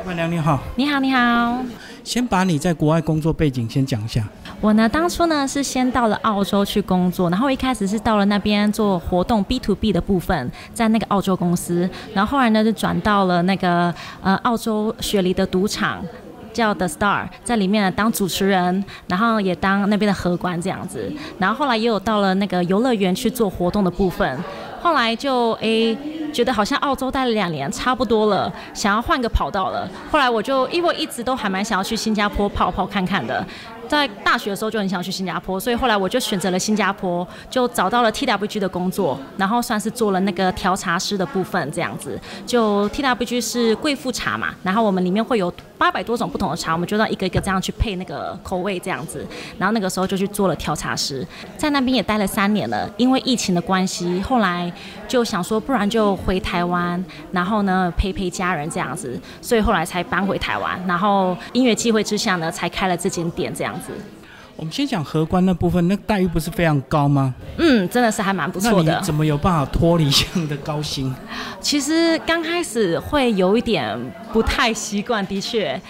老板娘你好，你好，你好。先把你在国外工作背景先讲一下。我呢，当初呢是先到了澳洲去工作，然后一开始是到了那边做活动 B to B 的部分，在那个澳洲公司，然后后来呢就转到了那个呃澳洲雪梨的赌场。叫 The Star，在里面当主持人，然后也当那边的荷官这样子，然后后来也有到了那个游乐园去做活动的部分，后来就诶觉得好像澳洲待了两年差不多了，想要换个跑道了，后来我就因为一直都还蛮想要去新加坡跑跑看看的。在大学的时候就很想去新加坡，所以后来我就选择了新加坡，就找到了 TWG 的工作，然后算是做了那个调茶师的部分这样子。就 TWG 是贵妇茶嘛，然后我们里面会有八百多种不同的茶，我们就要一个一个这样去配那个口味这样子。然后那个时候就去做了调茶师，在那边也待了三年了。因为疫情的关系，后来就想说，不然就回台湾，然后呢陪陪家人这样子，所以后来才搬回台湾。然后因缘际会之下呢，才开了这间店这样。我们先讲荷官那部分，那待遇不是非常高吗？嗯，真的是还蛮不错的。怎么有办法脱离这样的高薪？其实刚开始会有一点不太习惯，的确，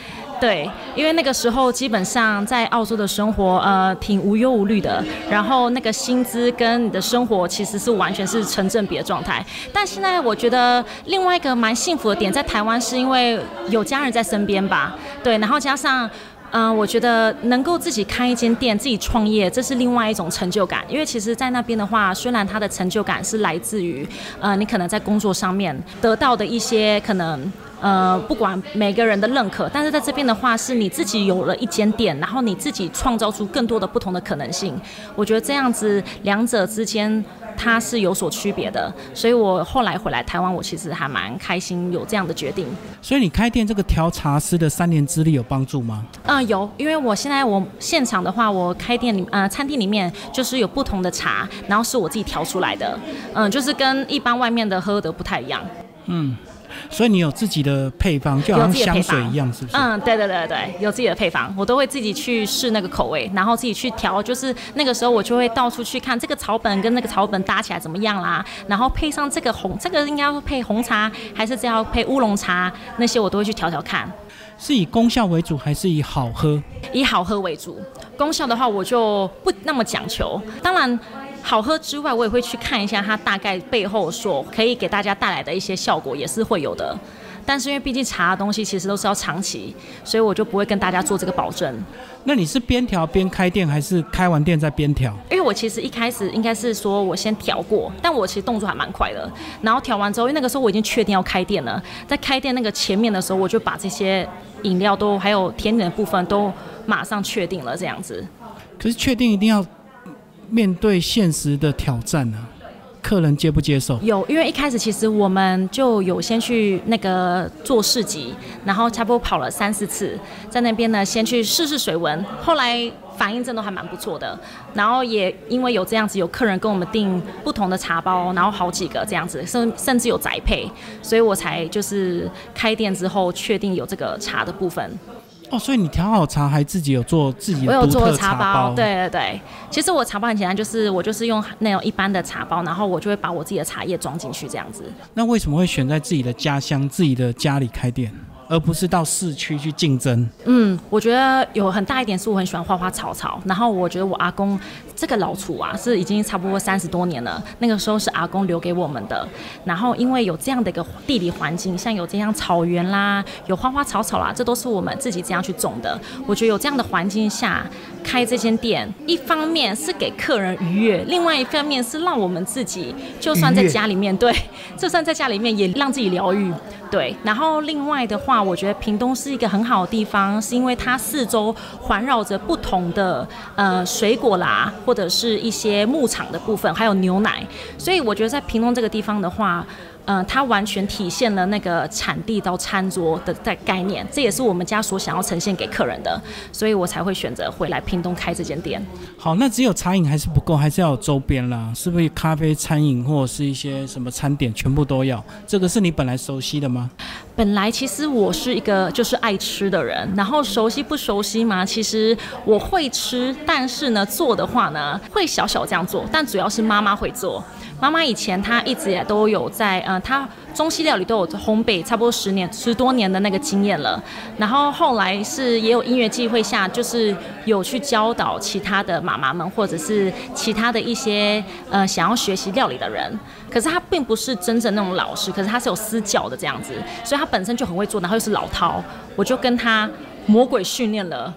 对，因为那个时候基本上在澳洲的生活，呃，挺无忧无虑的，然后那个薪资跟你的生活其实是完全是成正比的状态。但现在我觉得另外一个蛮幸福的点，在台湾是因为有家人在身边吧，对，然后加上。嗯，我觉得能够自己开一间店、自己创业，这是另外一种成就感。因为其实，在那边的话，虽然他的成就感是来自于，呃，你可能在工作上面得到的一些可能。呃，不管每个人的认可，但是在这边的话，是你自己有了一间店，然后你自己创造出更多的不同的可能性。我觉得这样子两者之间它是有所区别的，所以我后来回来台湾，我其实还蛮开心有这样的决定。所以你开店这个调茶师的三年资历有帮助吗？嗯，有，因为我现在我现场的话，我开店里呃餐厅里面就是有不同的茶，然后是我自己调出来的，嗯，就是跟一般外面的喝的不太一样。嗯。所以你有自己的配方，就好像香水一样，是不是？嗯，对对对对，有自己的配方，我都会自己去试那个口味，然后自己去调。就是那个时候，我就会到处去看这个草本跟那个草本搭起来怎么样啦，然后配上这个红，这个应该要配红茶，还是这要配乌龙茶？那些我都会去调调看。是以功效为主，还是以好喝？以好喝为主。功效的话，我就不那么讲求。当然。好喝之外，我也会去看一下它大概背后所可以给大家带来的一些效果，也是会有的。但是因为毕竟茶的东西其实都是要长期，所以我就不会跟大家做这个保证。那你是边调边开店，还是开完店再边调？因为我其实一开始应该是说我先调过，但我其实动作还蛮快的。然后调完之后，因为那个时候我已经确定要开店了，在开店那个前面的时候，我就把这些饮料都还有甜点的部分都马上确定了，这样子。可是确定一定要。面对现实的挑战呢，客人接不接受？有，因为一开始其实我们就有先去那个做市集，然后差不多跑了三四次，在那边呢先去试试水温，后来反应真的还蛮不错的。然后也因为有这样子，有客人跟我们订不同的茶包，然后好几个这样子，甚甚至有宅配，所以我才就是开店之后确定有这个茶的部分。哦，所以你调好茶还自己有做自己的我有做茶包，对对对。其实我茶包很简单，就是我就是用那种一般的茶包，然后我就会把我自己的茶叶装进去这样子。那为什么会选在自己的家乡、自己的家里开店？而不是到市区去竞争。嗯，我觉得有很大一点是我很喜欢花花草草，然后我觉得我阿公这个老厨啊是已经差不多三十多年了，那个时候是阿公留给我们的。然后因为有这样的一个地理环境，像有这样草原啦，有花花草草啦，这都是我们自己这样去种的。我觉得有这样的环境下开这间店，一方面是给客人愉悦，另外一方面是让我们自己就算在家里面对，就算在家里面也让自己疗愈。对，然后另外的话，我觉得屏东是一个很好的地方，是因为它四周环绕着不同的呃水果啦，或者是一些牧场的部分，还有牛奶，所以我觉得在屏东这个地方的话。嗯，它完全体现了那个产地到餐桌的在概念，这也是我们家所想要呈现给客人的，所以我才会选择回来屏东开这间店。好，那只有茶饮还是不够，还是要有周边啦，是不是？咖啡、餐饮或者是一些什么餐点，全部都要。这个是你本来熟悉的吗？本来其实我是一个就是爱吃的人，然后熟悉不熟悉嘛？其实我会吃，但是呢，做的话呢，会小小这样做，但主要是妈妈会做。妈妈以前她一直也都有在，呃，她中西料理都有烘焙差不多十年十多年的那个经验了。然后后来是也有音乐机会下，就是有去教导其他的妈妈们，或者是其他的一些呃想要学习料理的人。可是他并不是真正那种老师，可是他是有私教的这样子，所以他本身就很会做，然后又是老饕，我就跟他魔鬼训练了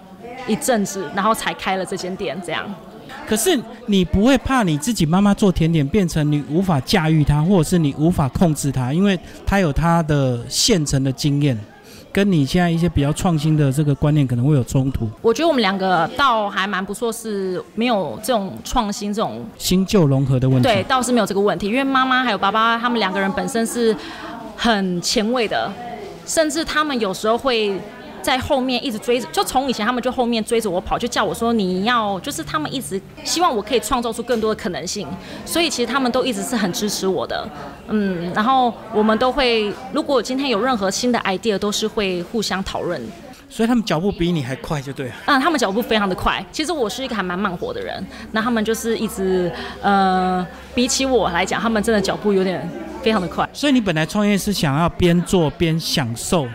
一阵子，然后才开了这间店这样。可是你不会怕你自己妈妈做甜点变成你无法驾驭它，或者是你无法控制它，因为它有它的现成的经验，跟你现在一些比较创新的这个观念可能会有冲突。我觉得我们两个倒还蛮不错，是没有这种创新这种新旧融合的问题。对，倒是没有这个问题，因为妈妈还有爸爸他们两个人本身是很前卫的，甚至他们有时候会。在后面一直追着，就从以前他们就后面追着我跑，就叫我说你要，就是他们一直希望我可以创造出更多的可能性，所以其实他们都一直是很支持我的，嗯，然后我们都会，如果今天有任何新的 idea，都是会互相讨论。所以他们脚步比你还快，就对了。嗯，他们脚步非常的快。其实我是一个还蛮慢活的人，那他们就是一直，呃，比起我来讲，他们真的脚步有点非常的快。所以你本来创业是想要边做边享受。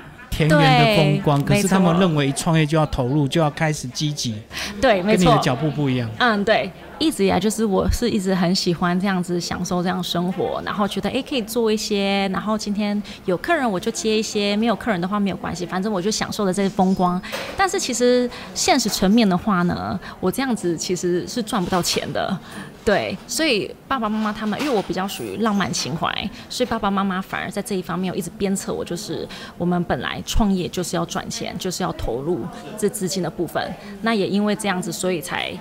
田园的风光，可是他们认为创业就要投入，就要开始积极。对，没错，跟你的脚步不一样。嗯，对，一直以来就是我是一直很喜欢这样子享受这样生活，然后觉得哎可以做一些，然后今天有客人我就接一些，没有客人的话没有关系，反正我就享受了这些风光。但是其实现实层面的话呢，我这样子其实是赚不到钱的。对，所以爸爸妈妈他们，因为我比较属于浪漫情怀，所以爸爸妈妈反而在这一方面有一直鞭策我，就是我们本来创业就是要赚钱，就是要投入这资金的部分。那也因为这样子，所以才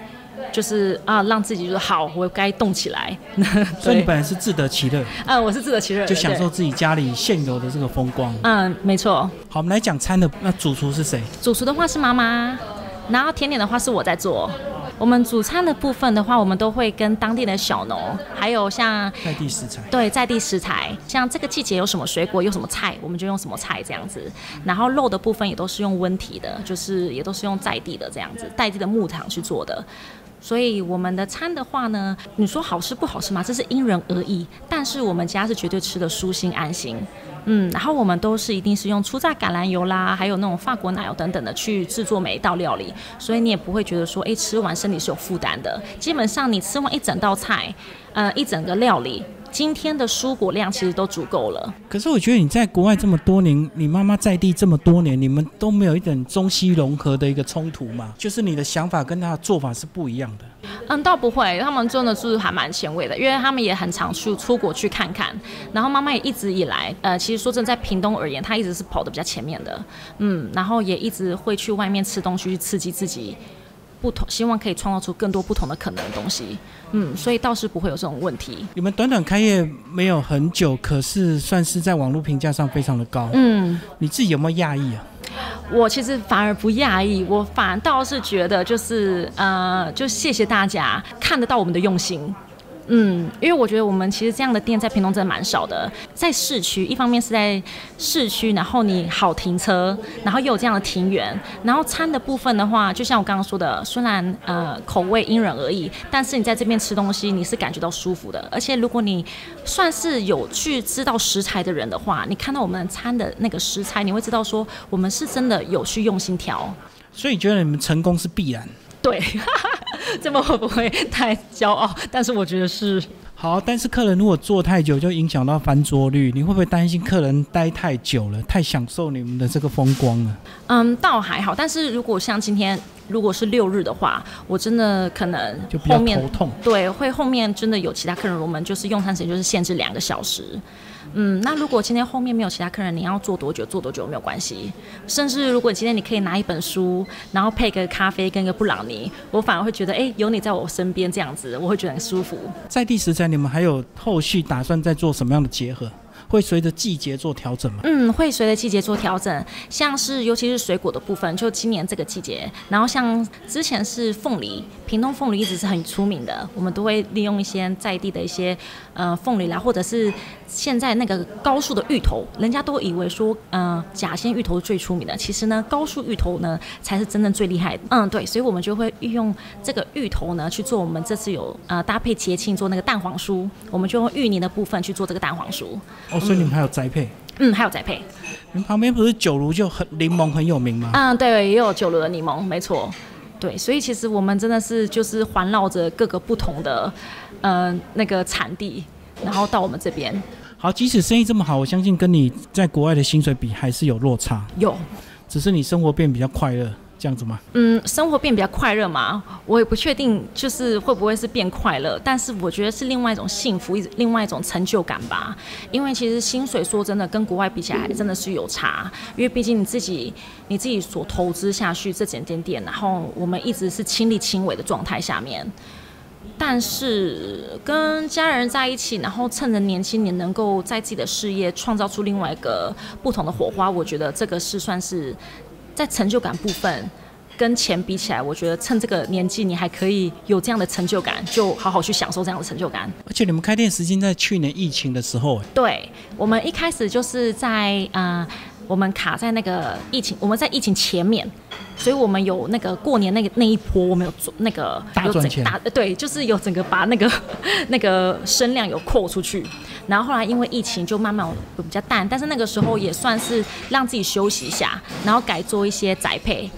就是啊，让自己就是好，我该动起来。所以你本来是自得其乐，嗯，我是自得其乐，就享受自己家里现有的这个风光。嗯，没错。好，我们来讲餐的，那主厨是谁？主厨的话是妈妈，然后甜点的话是我在做。我们主餐的部分的话，我们都会跟当地的小农，还有像在地食材，对在地食材，像这个季节有什么水果，有什么菜，我们就用什么菜这样子。然后肉的部分也都是用温体的，就是也都是用在地的这样子，在地的牧场去做的。所以我们的餐的话呢，你说好吃不好吃嘛？这是因人而异。但是我们家是绝对吃的舒心安心。嗯，然后我们都是一定是用初榨橄榄油啦，还有那种法国奶油等等的去制作每一道料理，所以你也不会觉得说，哎，吃完身体是有负担的。基本上你吃完一整道菜，呃，一整个料理。今天的蔬果量其实都足够了。可是我觉得你在国外这么多年，你妈妈在地这么多年，你们都没有一点中西融合的一个冲突吗？就是你的想法跟她的做法是不一样的。嗯，倒不会，他们真的是还蛮前卫的，因为他们也很常去出国去看看。然后妈妈也一直以来，呃，其实说真的，在屏东而言，她一直是跑的比较前面的。嗯，然后也一直会去外面吃东西，去刺激自己。不同，希望可以创造出更多不同的可能的东西，嗯，所以倒是不会有这种问题。你们短短开业没有很久，可是算是在网络评价上非常的高，嗯，你自己有没有讶异啊？我其实反而不讶异，我反倒是觉得就是呃，就谢谢大家看得到我们的用心。嗯，因为我觉得我们其实这样的店在屏东真的蛮少的，在市区，一方面是在市区，然后你好停车，然后又有这样的庭园，然后餐的部分的话，就像我刚刚说的，虽然呃口味因人而异，但是你在这边吃东西，你是感觉到舒服的，而且如果你算是有去知道食材的人的话，你看到我们餐的那个食材，你会知道说我们是真的有去用心调，所以觉得你们成功是必然。对，这么会不会太骄傲？但是我觉得是好。但是客人如果坐太久，就影响到翻桌率。你会不会担心客人待太久了，太享受你们的这个风光了？嗯，倒还好。但是如果像今天，如果是六日的话，我真的可能就后面头痛。对，会后面真的有其他客人，入门就是用餐时间就是限制两个小时。嗯，那如果今天后面没有其他客人，你要做多久做多久没有关系。甚至如果今天你可以拿一本书，然后配个咖啡跟一个布朗尼，我反而会觉得，哎，有你在我身边这样子，我会觉得很舒服。在第十餐，你们还有后续打算再做什么样的结合？会随着季节做调整吗？嗯，会随着季节做调整，像是尤其是水果的部分，就今年这个季节，然后像之前是凤梨，屏东凤梨一直是很出名的，我们都会利用一些在地的一些呃凤梨啦，或者是现在那个高树的芋头，人家都以为说呃假仙芋头最出名的，其实呢高树芋头呢才是真正最厉害的。嗯，对，所以我们就会运用这个芋头呢去做我们这次有呃搭配节庆做那个蛋黄酥，我们就用芋泥的部分去做这个蛋黄酥。哦，所以你们还有栽培。嗯，还有栽培。你们旁边不是酒炉就很柠檬很有名吗？嗯，对，也有酒炉的柠檬，没错。对，所以其实我们真的是就是环绕着各个不同的，呃，那个产地，然后到我们这边。好，即使生意这么好，我相信跟你在国外的薪水比还是有落差。有，只是你生活变比较快乐。这样子吗？嗯，生活变比较快乐嘛，我也不确定，就是会不会是变快乐，但是我觉得是另外一种幸福，一另外一种成就感吧。因为其实薪水说真的，跟国外比起来真的是有差，因为毕竟你自己你自己所投资下去这间店店，然后我们一直是亲力亲为的状态下面，但是跟家人在一起，然后趁着年轻，你能够在自己的事业创造出另外一个不同的火花，我觉得这个是算是。在成就感部分，跟钱比起来，我觉得趁这个年纪你还可以有这样的成就感，就好好去享受这样的成就感。而且你们开店时间在去年疫情的时候，对，我们一开始就是在啊，我们卡在那个疫情，我们在疫情前面，所以我们有那个过年那个那一波，我们有做那个大赚钱，对，就是有整个把那个 那个声量有扩出去。然后后来因为疫情就慢慢比较淡，但是那个时候也算是让自己休息一下，然后改做一些宅配，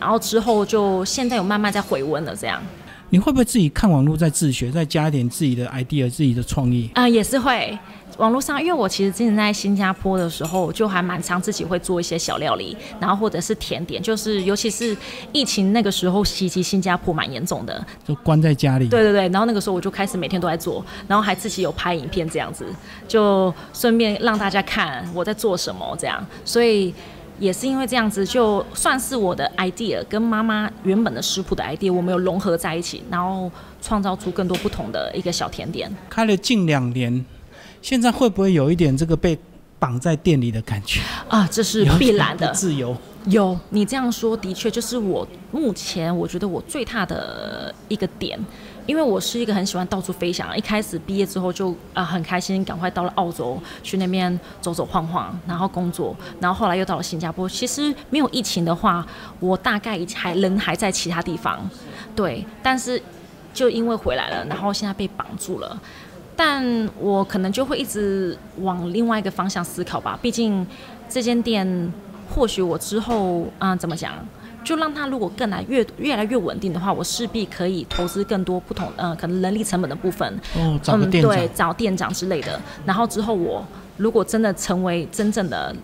然后之后就现在有慢慢在回温了这样。你会不会自己看网络在自学，再加一点自己的 idea、自己的创意？啊，也是会。网络上，因为我其实之前在新加坡的时候，就还蛮常自己会做一些小料理，然后或者是甜点，就是尤其是疫情那个时候袭击新加坡蛮严重的，就关在家里。对对对，然后那个时候我就开始每天都在做，然后还自己有拍影片这样子，就顺便让大家看我在做什么这样。所以也是因为这样子，就算是我的 idea 跟妈妈原本的食谱的 idea，我们有融合在一起，然后创造出更多不同的一个小甜点。开了近两年。现在会不会有一点这个被绑在店里的感觉啊？这是必然的自由。有你这样说，的确就是我目前我觉得我最大的一个点，因为我是一个很喜欢到处飞翔。一开始毕业之后就啊很开心，赶快到了澳洲去那边走走晃晃，然后工作，然后后来又到了新加坡。其实没有疫情的话，我大概还人还在其他地方，对。但是就因为回来了，然后现在被绑住了。但我可能就会一直往另外一个方向思考吧。毕竟这间店，或许我之后啊，怎么讲，就让它如果更来越越来越稳定的话，我势必可以投资更多不同呃，可能人力成本的部分。哦，找店长。对，找店长之类的。然后之后我如果真的成为真正的。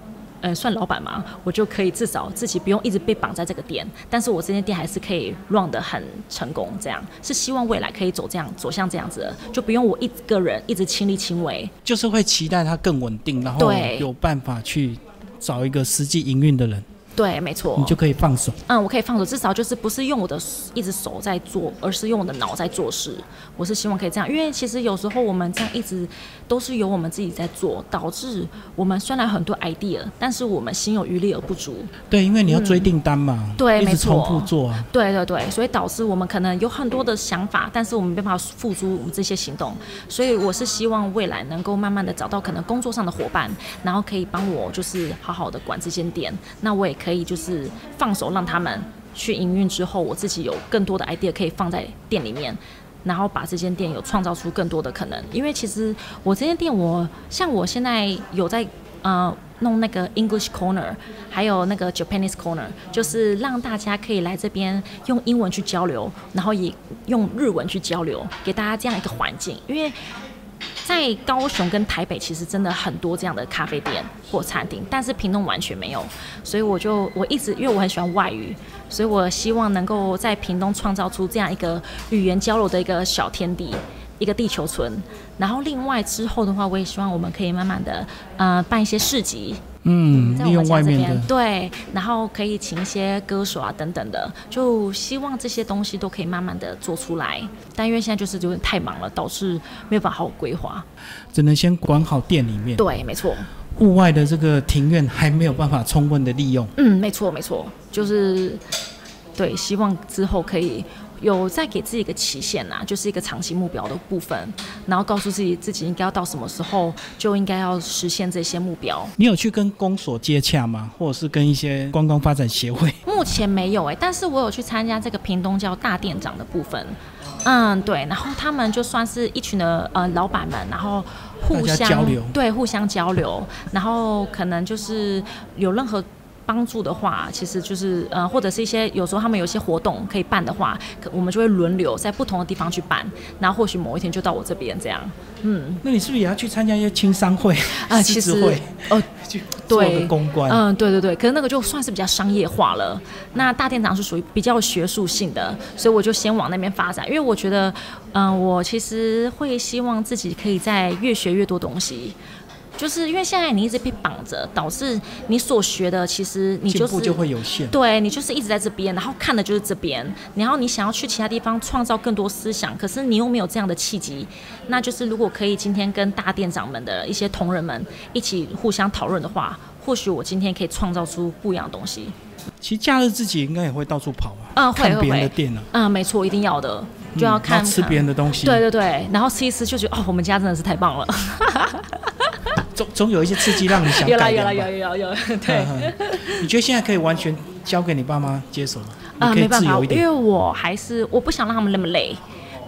呃，算老板嘛，我就可以至少自己不用一直被绑在这个店，但是我这间店还是可以 run 的很成功，这样是希望未来可以走这样走向这样子，就不用我一个人一直亲力亲为，就是会期待它更稳定，然后有办法去找一个实际营运的人。对，没错，你就可以放手。嗯，我可以放手，至少就是不是用我的一只手在做，而是用我的脑在做事。我是希望可以这样，因为其实有时候我们这样一直都是由我们自己在做，导致我们虽然很多 idea，但是我们心有余力而不足。对，因为你要追订单嘛，对，没错，重复做啊。对对对，所以导致我们可能有很多的想法，但是我们没办法付诸我们这些行动。所以我是希望未来能够慢慢的找到可能工作上的伙伴，然后可以帮我就是好好的管这间店。那我也。可以就是放手让他们去营运之后，我自己有更多的 idea 可以放在店里面，然后把这间店有创造出更多的可能。因为其实我这间店，我像我现在有在呃弄那个 English Corner，还有那个 Japanese Corner，就是让大家可以来这边用英文去交流，然后也用日文去交流，给大家这样一个环境。因为在高雄跟台北，其实真的很多这样的咖啡店或餐厅，但是屏东完全没有，所以我就我一直因为我很喜欢外语，所以我希望能够在屏东创造出这样一个语言交流的一个小天地。一个地球村，然后另外之后的话，我也希望我们可以慢慢的，呃，办一些市集，嗯，利用外面的，对，然后可以请一些歌手啊等等的，就希望这些东西都可以慢慢的做出来。但因为现在就是有点太忙了，导致没有办法好好规划，只能先管好店里面。对，没错。户外的这个庭院还没有办法充分的利用。嗯，没错，没错，就是对，希望之后可以。有在给自己一个期限呐，就是一个长期目标的部分，然后告诉自己自己应该要到什么时候就应该要实现这些目标。你有去跟公所接洽吗？或者是跟一些观光发展协会？目前没有哎，但是我有去参加这个屏东叫大店长的部分。嗯，对，然后他们就算是一群的呃老板们，然后互相交流对，互相交流，然后可能就是有任何。帮助的话，其实就是呃，或者是一些有时候他们有一些活动可以办的话，可我们就会轮流在不同的地方去办，然后或许某一天就到我这边这样。嗯，那你是不是也要去参加一些青商会、啊，其实会，哦，去做对个公关？嗯，对对对，可是那个就算是比较商业化了。那大店长是属于比较学术性的，所以我就先往那边发展，因为我觉得，嗯、我其实会希望自己可以在越学越多东西。就是因为现在你一直被绑着，导致你所学的其实你就会有限。对你就是一直在这边，然后看的就是这边，然后你想要去其他地方创造更多思想，可是你又没有这样的契机。那就是如果可以今天跟大店长们的一些同仁们一起互相讨论的话，或许我今天可以创造出不一样的东西。其实假日自己应该也会到处跑啊，嗯会看别人的店啊，嗯，没错，一定要的，就要嗯看、吃别人的东西。对对对，然后吃一吃就觉得哦，我们家真的是太棒了。总总有一些刺激让你想有啦有改良吧。啦有有有有，对。你觉得现在可以完全交给你爸妈接手吗？啊、没办法。因为我还是我不想让他们那么累，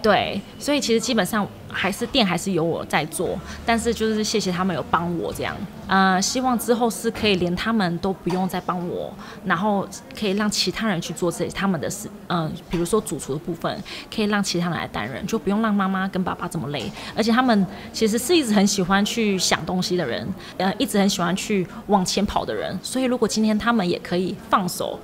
对，所以其实基本上还是店还是由我在做，但是就是谢谢他们有帮我这样，呃，希望之后是可以连他们都不用再帮我，然后可以让其他人去做这他们的事，嗯、比如说主厨的部分，可以让其他人来担任，就不用让妈妈跟爸爸这么累，而且他们其实是一直很喜欢去想东西的人，呃，一直很喜欢去往前跑的人，所以如果今天他们也可以放手。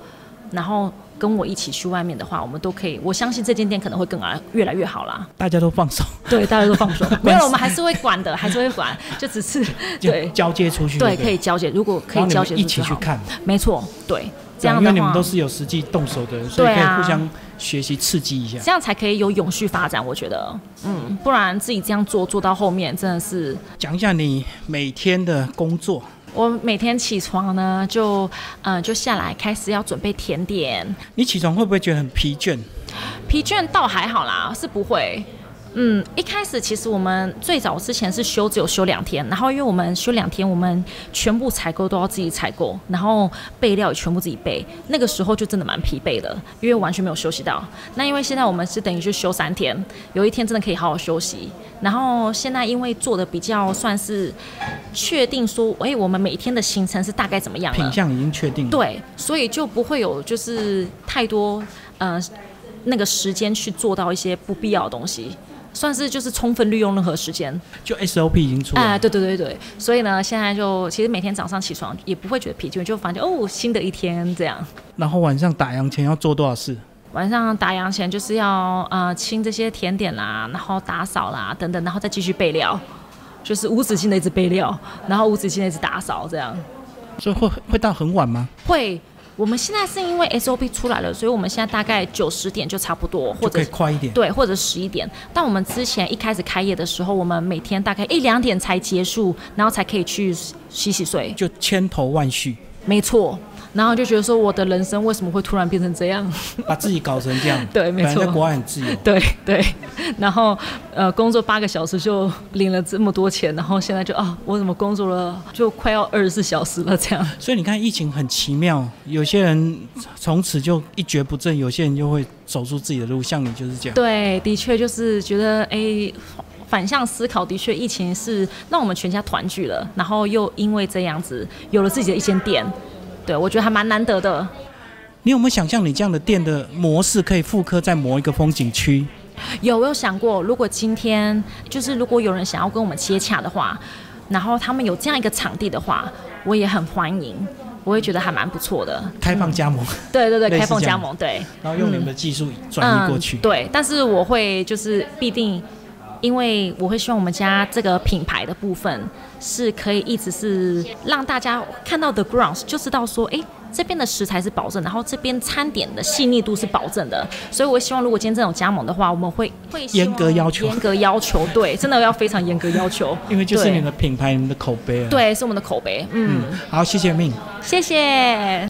然后跟我一起去外面的话，我们都可以。我相信这间店可能会更来越来越好啦。大家都放手，对，大家都放手。没有了，我们还是会管的，还是会管，就只是 对交接出去。对，可以交接。如果可以交接一起去看，没错，对，这样的话因为你们都，是有实际动手的人，所以可以互相学习刺激一下。这样才可以有永续发展。我觉得，嗯，不然自己这样做做到后面真的是讲一下你每天的工作，我每天起床呢，就嗯、呃就下来开始要准备甜点，你起床会不会觉得很疲倦？疲倦倒还好啦，是不会。嗯，一开始其实我们最早之前是休只有休两天，然后因为我们休两天，我们全部采购都要自己采购，然后备料也全部自己备，那个时候就真的蛮疲惫的，因为完全没有休息到。那因为现在我们是等于是休三天，有一天真的可以好好休息。然后现在因为做的比较算是确定说，哎，我们每天的行程是大概怎么样？品相已经确定了，对，所以就不会有就是太多呃那个时间去做到一些不必要的东西，算是就是充分利用任何时间。就 SOP 已经出哎、来了。对对对对，所以呢，现在就其实每天早上起床也不会觉得疲倦，就发现哦，新的一天这样。然后晚上打烊前要做多少事？晚上打烊前就是要呃清这些甜点啦，然后打扫啦等等，然后再继续备料，就是无止境的一直备料，然后无止境的一直打扫这样。所以会会到很晚吗？会，我们现在是因为 SOP 出来了，所以我们现在大概九十点就差不多，或就可者以快一点。对，或者十一点。但我们之前一开始开业的时候，我们每天大概一两点才结束，然后才可以去洗洗睡。就千头万绪，没错，然后就觉得说我的人生为什么会突然变成这样？把自己搞成这样。对，没错在。国外很自由，对对，然后呃，工作八个小时就领了这么多钱，然后现在就啊，我怎么工作了就快要二十四小时了这样？所以你看疫情很奇妙，有些人从此就一蹶不振，有些人就会走出自己的路，像你就是这样。对，的确就是觉得哎。反向思考，的确，疫情是让我们全家团聚了，然后又因为这样子有了自己的一间店，对我觉得还蛮难得的。你有没有想象你这样的店的模式可以复刻在某一个风景区？有我有想过，如果今天就是如果有人想要跟我们接洽的话，然后他们有这样一个场地的话，我也很欢迎，我会觉得还蛮不错的。开放加盟，对对对，开放加盟，对。然后用你们的技术转移过去。嗯。对，但是我会就是必定，因为我会希望我们家这个品牌的部分是可以一直是让大家看到 The Grounds 就知道说，哎。这边的食材是保证，然后这边餐点的细腻度是保证的，所以我希望如果今天这种加盟的话，我们会会严格要求严格要求，对，真的要非常严格要求，因为就是你们的品牌、你们的口碑啊。，对，是我们的口碑，嗯，好，谢谢命。谢谢。